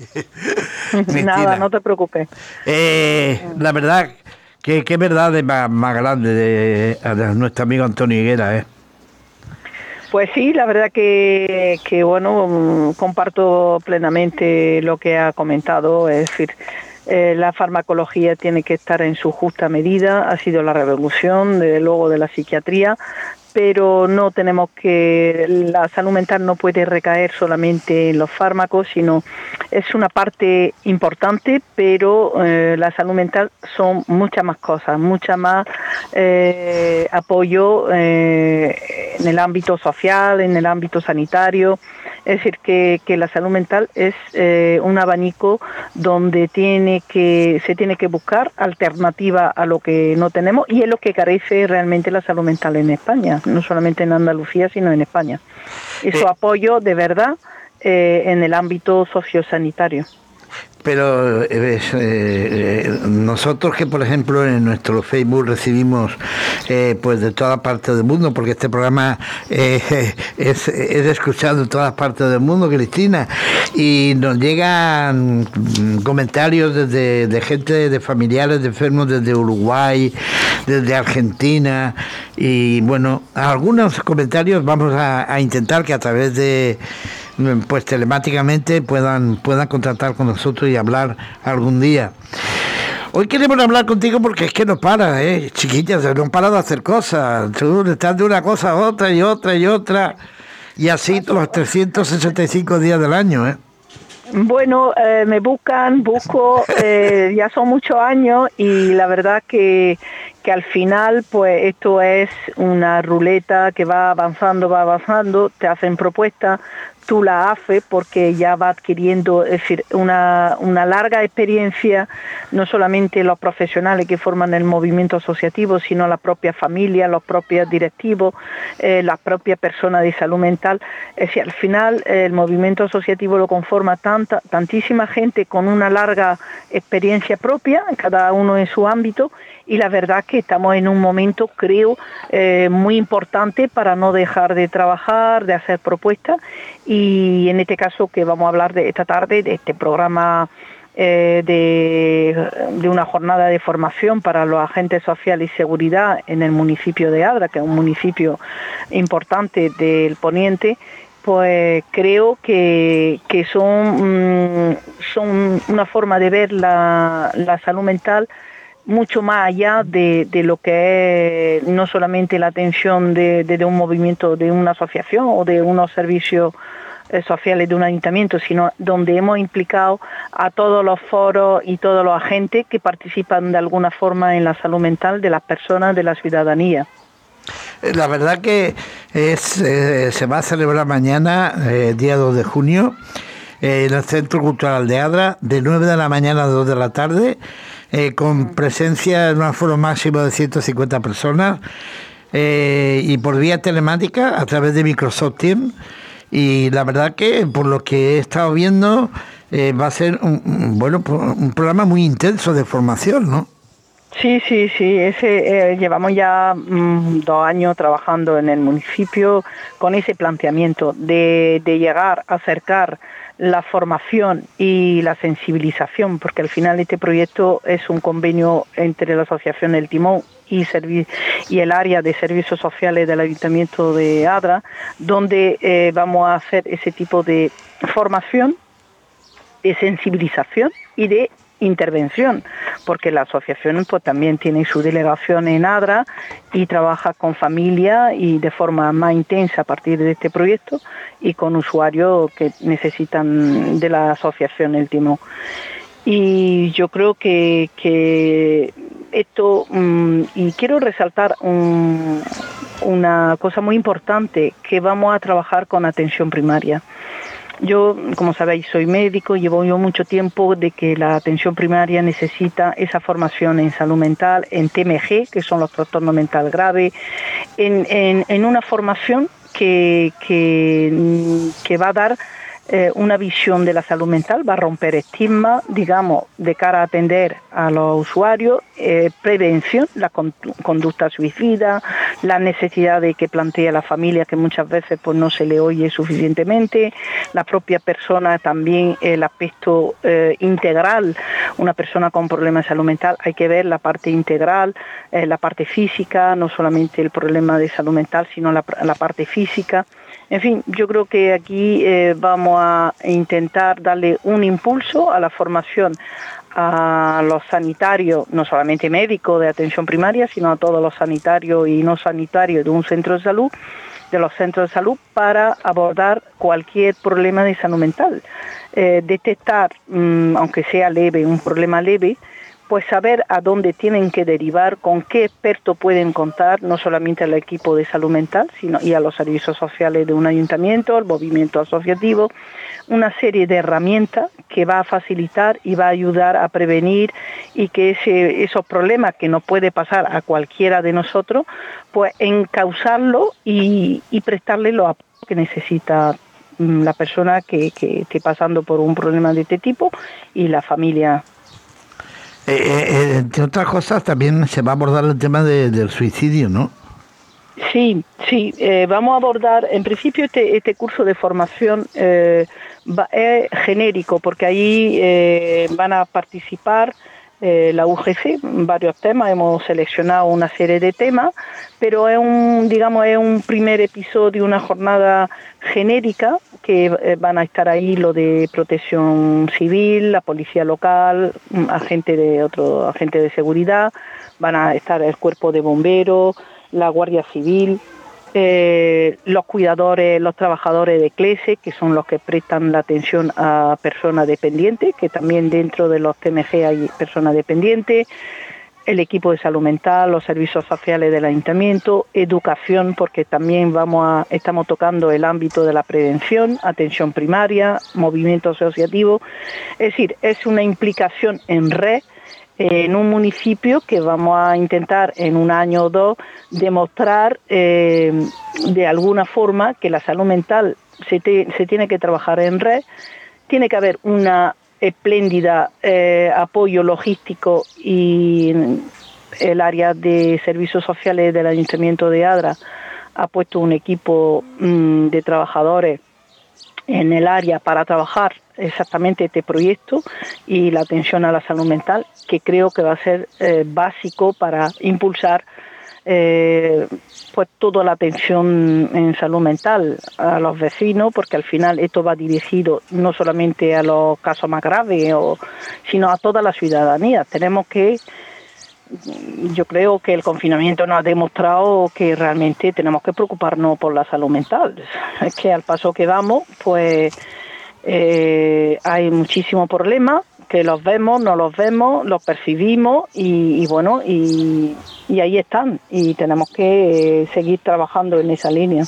Nada, no te preocupes. Eh, la verdad, que qué verdad es más, grande de, de nuestro amigo Antonio Higuera, ¿eh? Pues sí, la verdad que, que, bueno, mm, comparto plenamente lo que ha comentado, es decir, eh, la farmacología tiene que estar en su justa medida, ha sido la revolución, desde luego, de la psiquiatría, pero no tenemos que, la salud mental no puede recaer solamente en los fármacos, sino es una parte importante, pero eh, la salud mental son muchas más cosas, mucha más eh, apoyo eh, en el ámbito social, en el ámbito sanitario, es decir, que, que la salud mental es eh, un abanico donde tiene que, se tiene que buscar alternativa a lo que no tenemos y es lo que carece realmente la salud mental en España, no solamente en Andalucía, sino en España. Y su eh. apoyo de verdad eh, en el ámbito sociosanitario pero eh, eh, nosotros que por ejemplo en nuestro Facebook recibimos eh, pues de todas partes del mundo porque este programa es, es, escuchado en todas partes del mundo Cristina y nos llegan comentarios desde de gente de familiares de enfermos desde Uruguay desde Argentina y bueno algunos comentarios vamos a intentar que a través de pues telemáticamente puedan, puedan contactar con nosotros y hablar algún día. Hoy queremos hablar contigo porque es que no para, ¿eh? Chiquillas, no parado de hacer cosas. Tú estás de una cosa a otra y otra y otra. Y así los 365 días del año, ¿eh? Bueno, eh, me buscan, busco, eh, ya son muchos años y la verdad que, que al final pues esto es una ruleta que va avanzando, va avanzando, te hacen propuestas, tú la haces porque ya va adquiriendo es decir, una, una, larga experiencia, no solamente los profesionales que forman el movimiento asociativo, sino la propia familia, los propios directivos, eh, la propia persona de salud mental. Es decir, al final el movimiento asociativo lo conforma tanta, tantísima gente con una larga experiencia propia, cada uno en su ámbito, y la verdad que estamos en un momento, creo, eh, muy importante para no dejar de trabajar, de hacer propuestas. Y en este caso que vamos a hablar de esta tarde, de este programa eh, de, una jornada de formación para los agentes sociales y seguridad en el municipio de Adra, que es un municipio importante del poniente, pues creo que, que son, mm, son una forma de ver la, la salud mental mucho más allá de, de, lo que es no solamente la atención de, de, un movimiento, de una asociación o de unos servicios eh, sociales de un ayuntamiento, sino donde hemos implicado a todos los foros y todos los agentes que participan de alguna forma en la salud mental de las personas, de la ciudadanía. Eh, la verdad que es, eh, se va a celebrar mañana, día 2 de junio, en el Centro Cultural de Adra, de 9 de la mañana a 2 de la tarde. Eh, con presencia en un aforo máximo de 150 personas eh, y por vía telemática a través de Microsoft Teams. Y la verdad que por lo que he estado viendo eh, va a ser un, bueno un programa muy intenso de formación, ¿no? Sí, sí, sí. Ese, llevamos ya mm, dos años trabajando en el municipio con ese planteamiento de, llegar a acercar la formación y la sensibilización, porque al final este proyecto es un convenio entre la Asociación El Timón y, y el área de servicios sociales del Ayuntamiento de Adra, donde eh, vamos a hacer ese tipo de formación, de sensibilización y de intervención, porque la asociación pues, también tiene su delegación en ADRA y trabaja con familia y de forma más intensa a partir de este proyecto y con usuarios que necesitan de la asociación El Timón. Y yo creo que, esto, mm, y quiero resaltar una cosa muy importante, que vamos a trabajar con atención primaria. Yo, como sabéis, soy médico, llevo yo mucho tiempo de que la atención primaria necesita esa formación en salud mental, en TMG, que son los trastornos mental graves, en, en, una formación que, que va a dar eh, una visión de la salud mental, va a romper estigma, digamos, de cara a atender a los usuarios, eh, prevención, la conducta suicida, la necesidad de que plantea la familia que muchas veces pues no se le oye suficientemente, la propia persona también el aspecto eh, integral, una persona con problemas de salud mental, hay que ver la parte integral, la parte física, no solamente el problema de salud mental, sino la, la parte física. En fin, yo creo que aquí eh, vamos a intentar darle un impulso a la formación a los sanitarios, no solamente médicos de atención primaria, sino a todos los sanitarios y no sanitarios de un centro de salud, de los centros de salud, para abordar cualquier problema de salud mental. Eh, detectar, mm, aunque sea leve, un problema leve, pues saber a dónde tienen que derivar, con qué experto pueden contar, no solamente al equipo de salud mental, sino y a los servicios sociales de un ayuntamiento, al movimiento asociativo, una serie de herramientas que va a facilitar y va a ayudar a prevenir y que ese, esos problemas que nos puede pasar a cualquiera de nosotros, pues encauzarlo y, prestarle lo apoyo que necesita mm, la persona que esté pasando por un problema de este tipo y la familia eh, eh, entre otras cosas, también se va a abordar el tema del suicidio, ¿no? Sí, sí, eh, vamos a abordar, en principio este, este curso de formación es genérico, porque ahí van a participar la UGC, varios temas, hemos seleccionado una serie de temas, pero es un, digamos, es un primer episodio, una jornada genérica que eh, van a estar ahí lo de protección civil, la policía local, mm, agente de otro agente de seguridad, van a estar el cuerpo de bomberos, la guardia civil, eh, los cuidadores, los trabajadores de CLESE, que son los que prestan la atención a personas dependientes, que también dentro de los TMG hay personas dependientes, el equipo de salud mental, los servicios sociales del ayuntamiento, educación, porque también vamos estamos tocando el ámbito de la prevención, atención primaria, movimiento asociativo. Es decir, es una implicación en red en un municipio que vamos a intentar en un año o dos demostrar eh, de alguna forma que la salud mental se, tiene que trabajar en red, tiene que haber una espléndida eh, apoyo logístico y el área de servicios sociales del Ayuntamiento de Adra ha puesto un equipo mm, de trabajadores en el área para trabajar exactamente este proyecto y la atención a la salud mental, que creo que va a ser eh, básico para impulsar eh, pues toda la atención en salud mental a los vecinos, porque al final esto va dirigido no solamente a los casos más graves, sino a toda la ciudadanía. Tenemos que yo creo que el confinamiento nos ha demostrado que realmente tenemos que preocuparnos por la salud mental. Es que al paso que vamos, pues eh, hay muchísimos problemas que los vemos, no los vemos, los percibimos y, bueno, y, ahí están y tenemos que seguir trabajando en esa línea.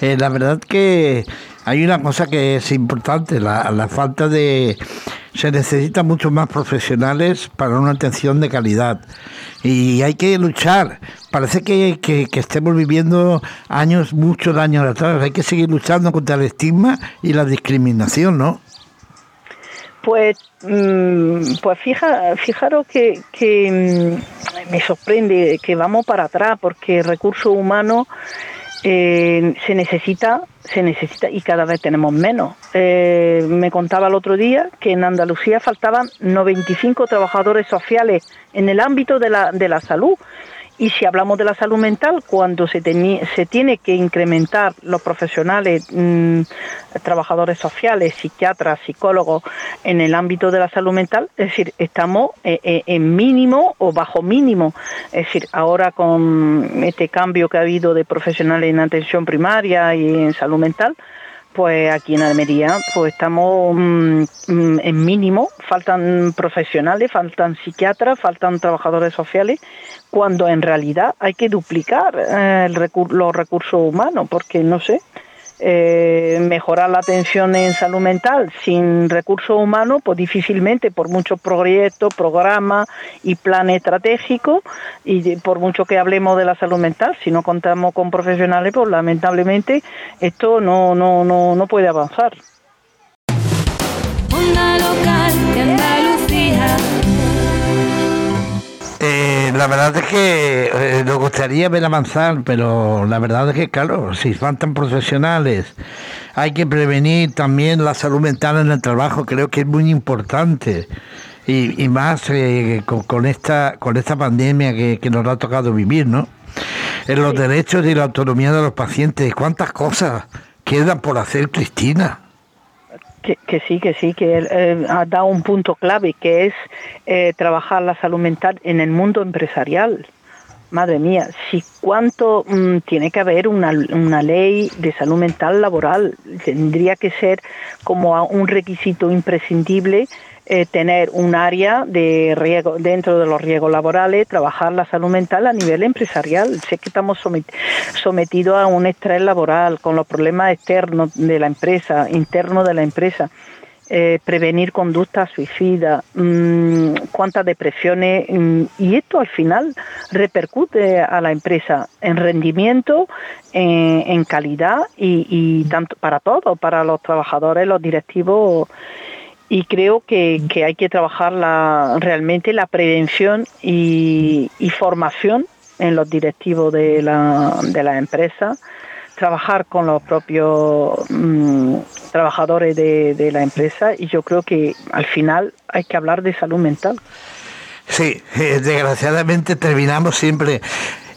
Eh, la verdad que hay una cosa que es importante, la, falta de... Se necesitan muchos más profesionales para una atención de calidad y hay que luchar. Parece que, que, estemos viviendo años, muchos años atrás. Hay que seguir luchando contra el estigma y la discriminación, ¿no? Pues, mm, pues fija, fijaros que, que mm, me sorprende que vamos para atrás porque el recurso humano eh, se necesita, se necesita y cada vez tenemos menos. Eh, me contaba el otro día que en Andalucía faltaban 95 trabajadores sociales en el ámbito de la, de la salud y si hablamos de la salud mental, cuando se, se tiene que incrementar los profesionales, mm, trabajadores sociales, psiquiatras, psicólogos en el ámbito de la salud mental, es decir, estamos eh, eh, en mínimo o bajo mínimo. Es decir, ahora con este cambio que ha habido de profesionales en atención primaria y en salud mental, pues aquí en Almería pues estamos mm, mm, en mínimo, faltan profesionales, faltan psiquiatras, faltan trabajadores sociales, cuando en realidad hay que duplicar eh, los recursos humanos, porque no sé, eh, mejorar la atención en salud mental sin recursos humanos, pues difícilmente, por muchos proyectos, programas y planes estratégicos, y por mucho que hablemos de la salud mental, si no contamos con profesionales, pues lamentablemente esto no, no, no, no puede avanzar. La verdad es que eh, nos gustaría ver avanzar, pero la verdad es que, claro, si faltan profesionales, hay que prevenir también la salud mental en el trabajo, creo que es muy importante. Y, más eh, con, esta con esta pandemia que, que nos ha tocado vivir, ¿no? En los derechos y la autonomía de los pacientes, ¿cuántas cosas quedan por hacer, Cristina? Que, sí, que sí, que él ha dado un punto clave, que es eh, trabajar la salud mental en el mundo empresarial. Madre mía, si cuánto mm, tiene que haber una, una ley de salud mental laboral, tendría que ser como un requisito imprescindible eh, tener un área de riesgo dentro de los riesgos laborales, trabajar la salud mental a nivel empresarial. Sé que estamos sometidos a un estrés laboral con los problemas externos de la empresa, internos de la empresa. Eh, prevenir conductas suicidas, mmm, cuántas depresiones, mm, y esto al final repercute a la empresa en rendimiento, en, calidad y, tanto para todos, para los trabajadores, los directivos. Y creo que, hay que trabajar realmente la prevención y, formación en los directivos de la empresa, trabajar con los propios mm, trabajadores de, la empresa y yo creo que al final hay que hablar de salud mental. Sí, eh, desgraciadamente terminamos siempre.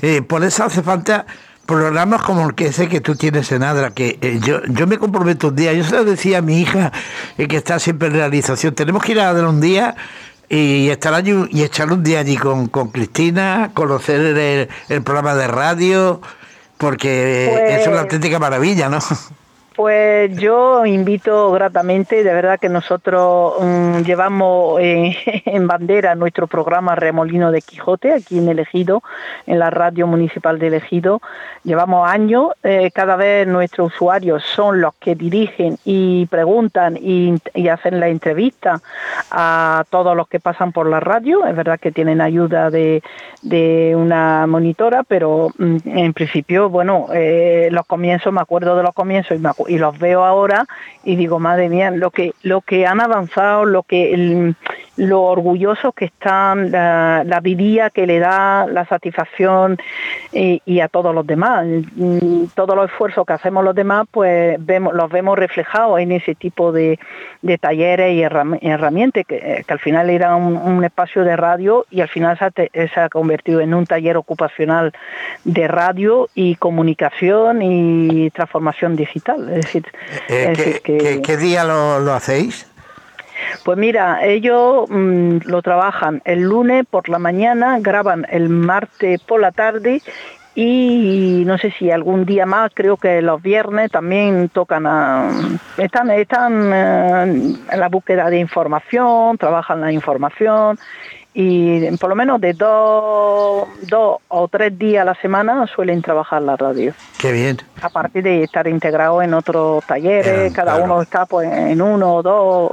Eh, por eso hace falta programas como el que sé que tú tienes en Adra, que eh, yo, yo me comprometo un día, yo se lo decía a mi hija, que está siempre en realización, tenemos que ir a Adra un día y estar allí y echar un día allí con, Cristina, conocer el, programa de radio, porque es una pues auténtica maravilla, ¿no? Pues yo invito gratamente, de verdad que nosotros mm, llevamos eh, en bandera nuestro programa Remolino de Quijote aquí en Elegido, en la radio municipal de Elegido. Llevamos años, eh, cada vez nuestros usuarios son los que dirigen y preguntan y, hacen la entrevista a todos los que pasan por la radio. Es verdad que tienen ayuda de, una monitora, pero mm, en principio, bueno, eh, los comienzos, me acuerdo de los comienzos y me y los veo ahora y digo, madre mía, lo que, lo que han avanzado, lo que lo orgullosos que están, la, la que le da la satisfacción y, a todos los demás. Mm, todos los esfuerzos que hacemos los demás, pues vemos, los vemos reflejados en ese tipo de, de talleres y herramientas, que, que, al final era un, espacio de radio y al final se se ha convertido en un taller ocupacional de radio y comunicación y transformación digital. Es decir, eh, ¿qué, día lo, hacéis? Pues mira, ellos mm, lo trabajan el lunes por la mañana, graban el martes por la tarde y no sé si algún día más, creo que los viernes también tocan a, están están eh, en la búsqueda de información, trabajan la información y por lo menos de dos, dos o tres días a la semana suelen trabajar la radio. Qué bien. A partir de estar integrado en otros talleres, cada uno está pues en uno o dos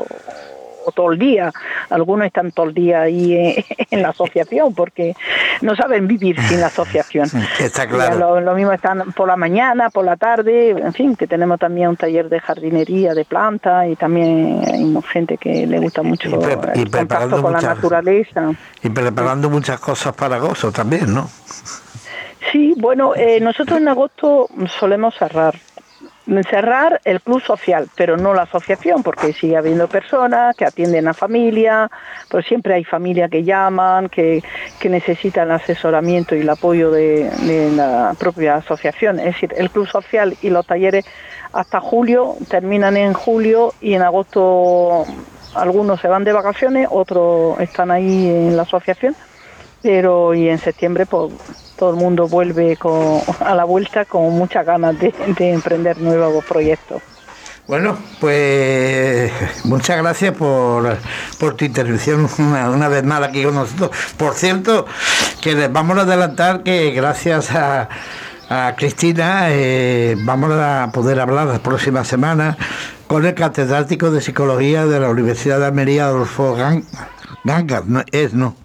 todo el día. Algunos están todo el día ahí en, la asociación porque no saben vivir sin la asociación. Está claro. Lo, mismo están por la mañana, por la tarde, en fin, que tenemos también un taller de jardinería, de plantas y también hay gente que le gusta mucho el contacto con la naturaleza. Y preparando muchas cosas para agosto también, ¿no? Sí, bueno, eh, nosotros en agosto solemos cerrar cerrar el club social, pero no la asociación, porque sigue habiendo personas que atienden a familia, pero siempre hay familia que llaman, que, que necesitan asesoramiento y el apoyo de, la propia asociación. Es decir, el club social y los talleres hasta julio, terminan en julio y en agosto algunos se van de vacaciones, otros están ahí en la asociación, pero y en septiembre pues todo el mundo vuelve con, a la vuelta con muchas ganas de, emprender nuevos proyectos. Bueno, pues muchas gracias por, tu intervención una, vez más aquí con nosotros. Por cierto, que les vamos a adelantar que gracias a, Cristina eh, vamos a poder hablar la próxima semana con el catedrático de Psicología de la Universidad de Almería, Adolfo Gangas, ¿no? Es, ¿no?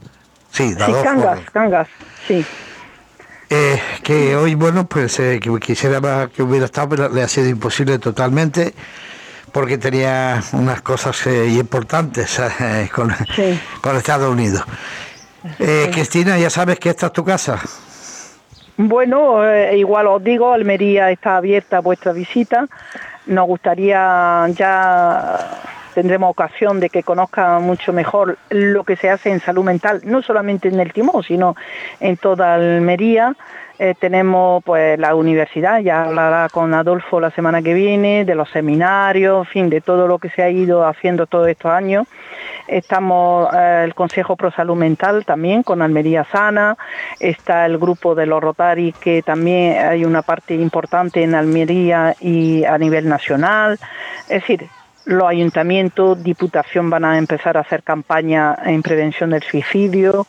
Sí, Gangas, Gangas, sí. Eh, que hoy, bueno, pues eh, que quisiera que hubiera estado, pero le ha sido imposible totalmente porque tenía unas cosas eh, importantes con, con, Estados Unidos. Cristina, ya sabes que esta es tu casa. Bueno, igual os digo, Almería está abierta a vuestra visita. Nos gustaría ya tendremos ocasión de que conozca mucho mejor lo que se hace en salud mental, no solamente en el Timón, sino en toda Almería. Eh, tenemos pues la universidad, ya hablará con Adolfo la semana que viene, de los seminarios, en fin, de todo lo que se ha ido haciendo todos estos años. Estamos eh, el Consejo Pro Salud Mental también con Almería Sana, está el grupo de los Rotary que también hay una parte importante en Almería y a nivel nacional. Es decir, los ayuntamientos, diputación van a empezar a hacer campaña en prevención del suicidio.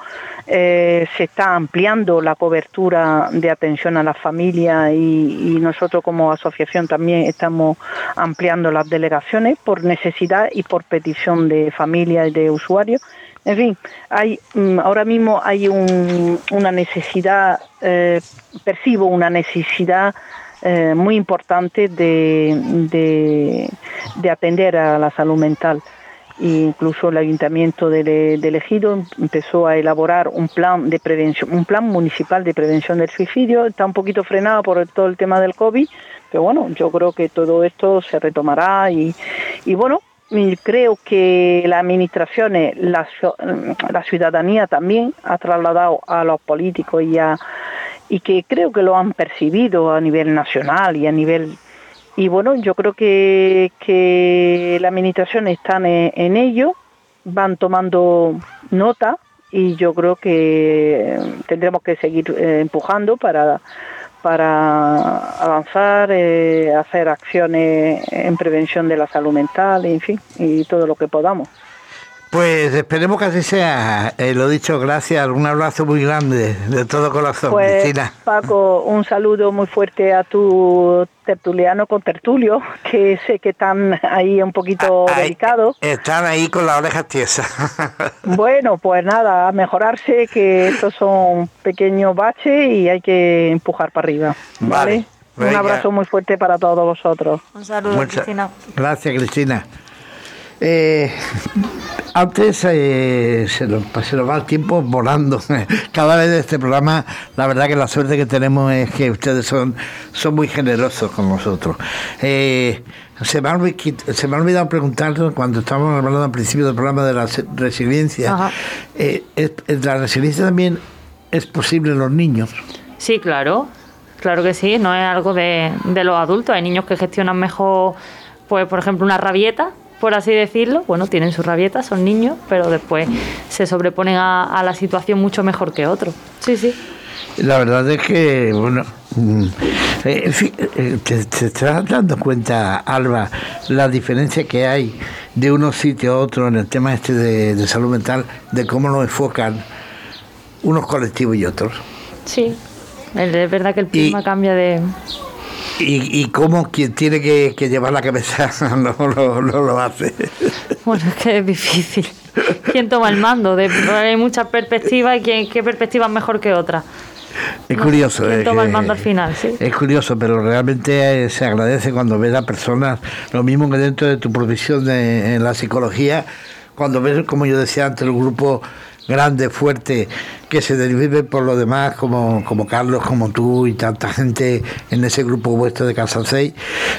Eh, se está ampliando la cobertura de atención a la familia y, nosotros como asociación también estamos ampliando las delegaciones por necesidad y por petición de familia y de usuarios. En fin, hay mm, ahora mismo hay una necesidad, eh, percibo una necesidad eh, muy importante de, de, atender a la salud mental. incluso el ayuntamiento de, Elegido empezó a elaborar un plan de prevención, un plan municipal de prevención del suicidio. Está un poquito frenado por todo el tema del COVID, pero bueno, yo creo que todo esto se retomará y, y bueno, creo que las administraciones, la, la ciudadanía también ha trasladado a los políticos y a, y que creo que lo han percibido a nivel nacional y a nivel y bueno yo creo que, que la administración están en, ello van tomando nota y yo creo que tendremos que seguir eh, empujando para para avanzar, eh, hacer acciones en prevención de la salud mental, en fin, y todo lo que podamos. Pues esperemos que así sea. Eh, lo dicho, gracias. Un abrazo muy grande de todo corazón, pues, Cristina. Paco, un saludo muy fuerte a tu tertuliano con tertulio, que sé que están ahí un poquito Ahí- delicados. Están ahí con las orejas tiesas. Bueno, pues nada, a mejorarse, que estos son pequeños baches y hay que empujar para arriba. Vale. Un abrazo muy fuerte para todos vosotros. Un saludo, Muchas- Cristina. Gracias, Cristina. Eh, antes eh, se, nos, se nos va el tiempo volando. Cada vez de este programa, la verdad que la suerte que tenemos es que ustedes son, son muy generosos con nosotros. Eh, se, me ha, olvi- se me ha olvidado preguntar cuando estábamos hablando al principio del programa de la resiliencia. Eh, ¿La resiliencia también es posible en los niños? Sí, claro, claro que sí, no es algo de, de los adultos. Hay niños que gestionan mejor, pues por ejemplo, una rabieta, por así decirlo. Bueno, tienen su rabieta, son niños, pero después se sobreponen a, a la situación mucho mejor que otros. Sí, sí. La verdad es que, bueno, mm, eh, en fin, eh, te, te estás dando cuenta, Alba, la diferencia que hay de unos sitios a otros en el tema este de, de salud mental, de cómo lo enfocan unos colectivos y otros. Sí, es verdad que el prisma cambia de... Y, y cómo quien tiene que, que llevar la cabeza no, lo- no lo hace. Bueno, es que es difícil. ¿Quién toma el mando? De, hay muchas perspectivas y quién, qué perspectiva es mejor que otra. Es No, curioso. ¿quién es toma el mando al final? Sí. Es curioso, pero realmente eh, se agradece cuando ves a personas, lo mismo que dentro de tu profesión de, en la psicología, cuando ves, como yo decía antes, un grupo grande, fuerte, que se derive por lo demás, como, como Carlos, como tú y tanta gente en ese grupo vuestro de Casa 6,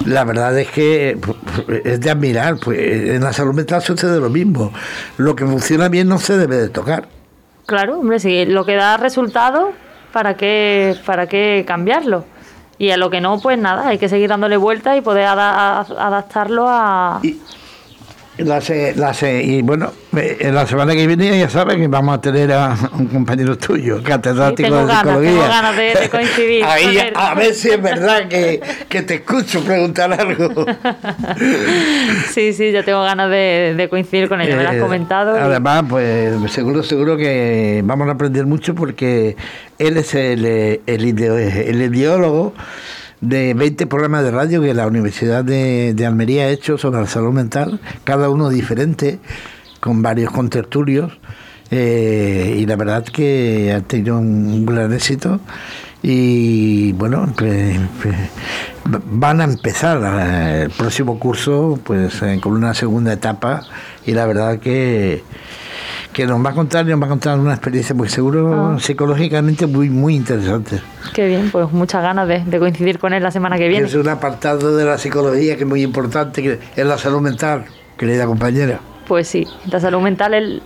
la verdad es que pues, es de admirar. Pues, en la salud mental sucede lo mismo. Lo que funciona bien no se debe de tocar. Claro, hombre, si lo que da resultado, ¿para qué, ¿para qué cambiarlo? Y a lo que no, pues nada, hay que seguir dándole vueltas y poder adaptarlo a... Y- La se- la se- y bueno, en la semana que viene ya sabes que vamos a tener a un compañero tuyo, catedrático tengo de ganas, psicología. tengo ganas de- de coincidir Ahí, a ver si es verdad que, que te escucho preguntar algo. Sí, sí, yo tengo ganas de, de coincidir con ella, me lo has Eh, comentado. y- Además, pues seguro, seguro que vamos a aprender mucho porque él es el, el, ideo- el ideólogo de 20 programas de radio que la Universidad de, de Almería ha hecho sobre la salud mental, cada uno diferente, con varios contertulios. eh, y la verdad que ha tenido un gran éxito y bueno van a empezar eh, el próximo curso pues eh, con una segunda etapa y la verdad que que nos va a contar nos va a contar una experiencia muy seguro Ah. psicológicamente muy muy interesante Qué bien, pues muchas ganas de, de coincidir con él la semana que viene. es un apartado de la psicología que es muy importante que es la salud mental querida compañera Pues sí, la salud mental es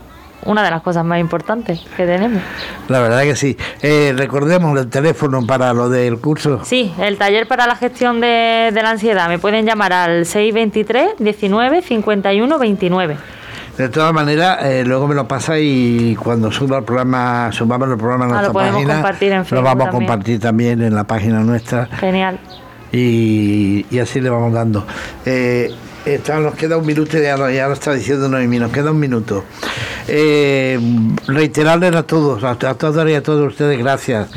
una de las cosas más importantes que tenemos. la verdad que sí Eh, recordemos el teléfono para lo del curso Sí, el taller para la gestión de, de la ansiedad. Me pueden llamar al 623 19 51 29. De todas maneras, eh, luego me lo pasa y cuando suba el programa, subamos el programa a Ah, lo nuestra página, compartir en lo vamos a también. compartir también en la página nuestra Genial. y, y así le vamos dando. Eh, está- nos queda un minuto, ya lo, ya lo está diciendo Noemí, nos queda un minuto. Eh, reiterarles a todos, a, a todas y a todos ustedes, gracias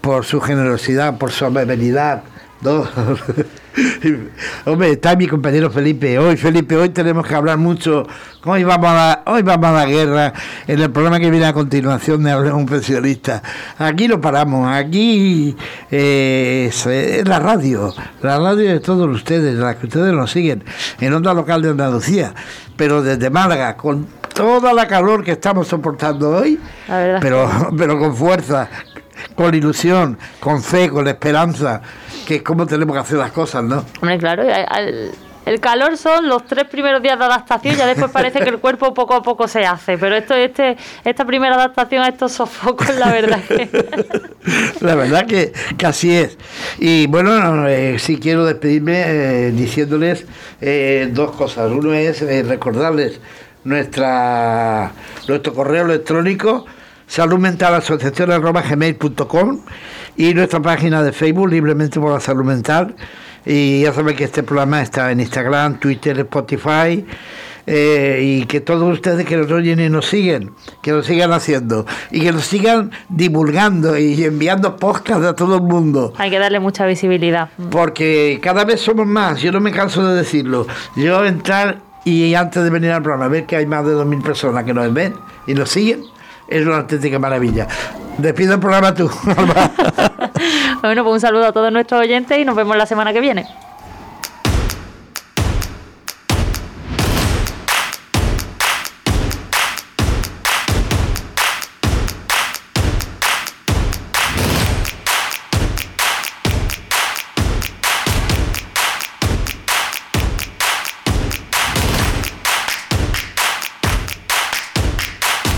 por su generosidad, por su amabilidad. ¿no? Hombre, está mi compañero Felipe. Hoy, Felipe, hoy tenemos que hablar mucho. Hoy vamos a la, hoy vamos a la guerra. En el programa que viene a continuación de Hablemos un Pensionista. Aquí lo paramos. Aquí eh, es, es la radio. La radio de todos ustedes, la que ustedes nos siguen. En onda local de Andalucía. Pero desde Málaga, con toda la calor que estamos soportando hoy. Pero, pero con fuerza, con ilusión, con fe, con esperanza, que es como tenemos que hacer las cosas, ¿no? Hombre, claro, el calor son los tres primeros días de adaptación, ya después parece que el cuerpo poco a poco se hace, pero esto, este, esta primera adaptación a estos sofocos, la verdad que... La verdad que, que así es. Y bueno, eh, sí quiero despedirme eh, diciéndoles eh, dos cosas. Uno es eh, recordarles nuestra nuestro correo electrónico saludmental asociación arroba gmail.com y nuestra página de Facebook, Libremente por la Salud Mental. Y ya saben que este programa está en Instagram, Twitter, Spotify. Eh, y que todos ustedes que nos oyen y nos siguen, que lo sigan haciendo y que nos sigan divulgando y enviando podcasts a todo el mundo. Hay que darle mucha visibilidad. Porque cada vez somos más, yo no me canso de decirlo. Yo entrar y antes de venir al programa ver que hay más de 2.000 personas que nos ven y nos siguen, es una auténtica maravilla. Despido el programa tú. bueno, pues un saludo a todos nuestros oyentes y nos vemos la semana que viene.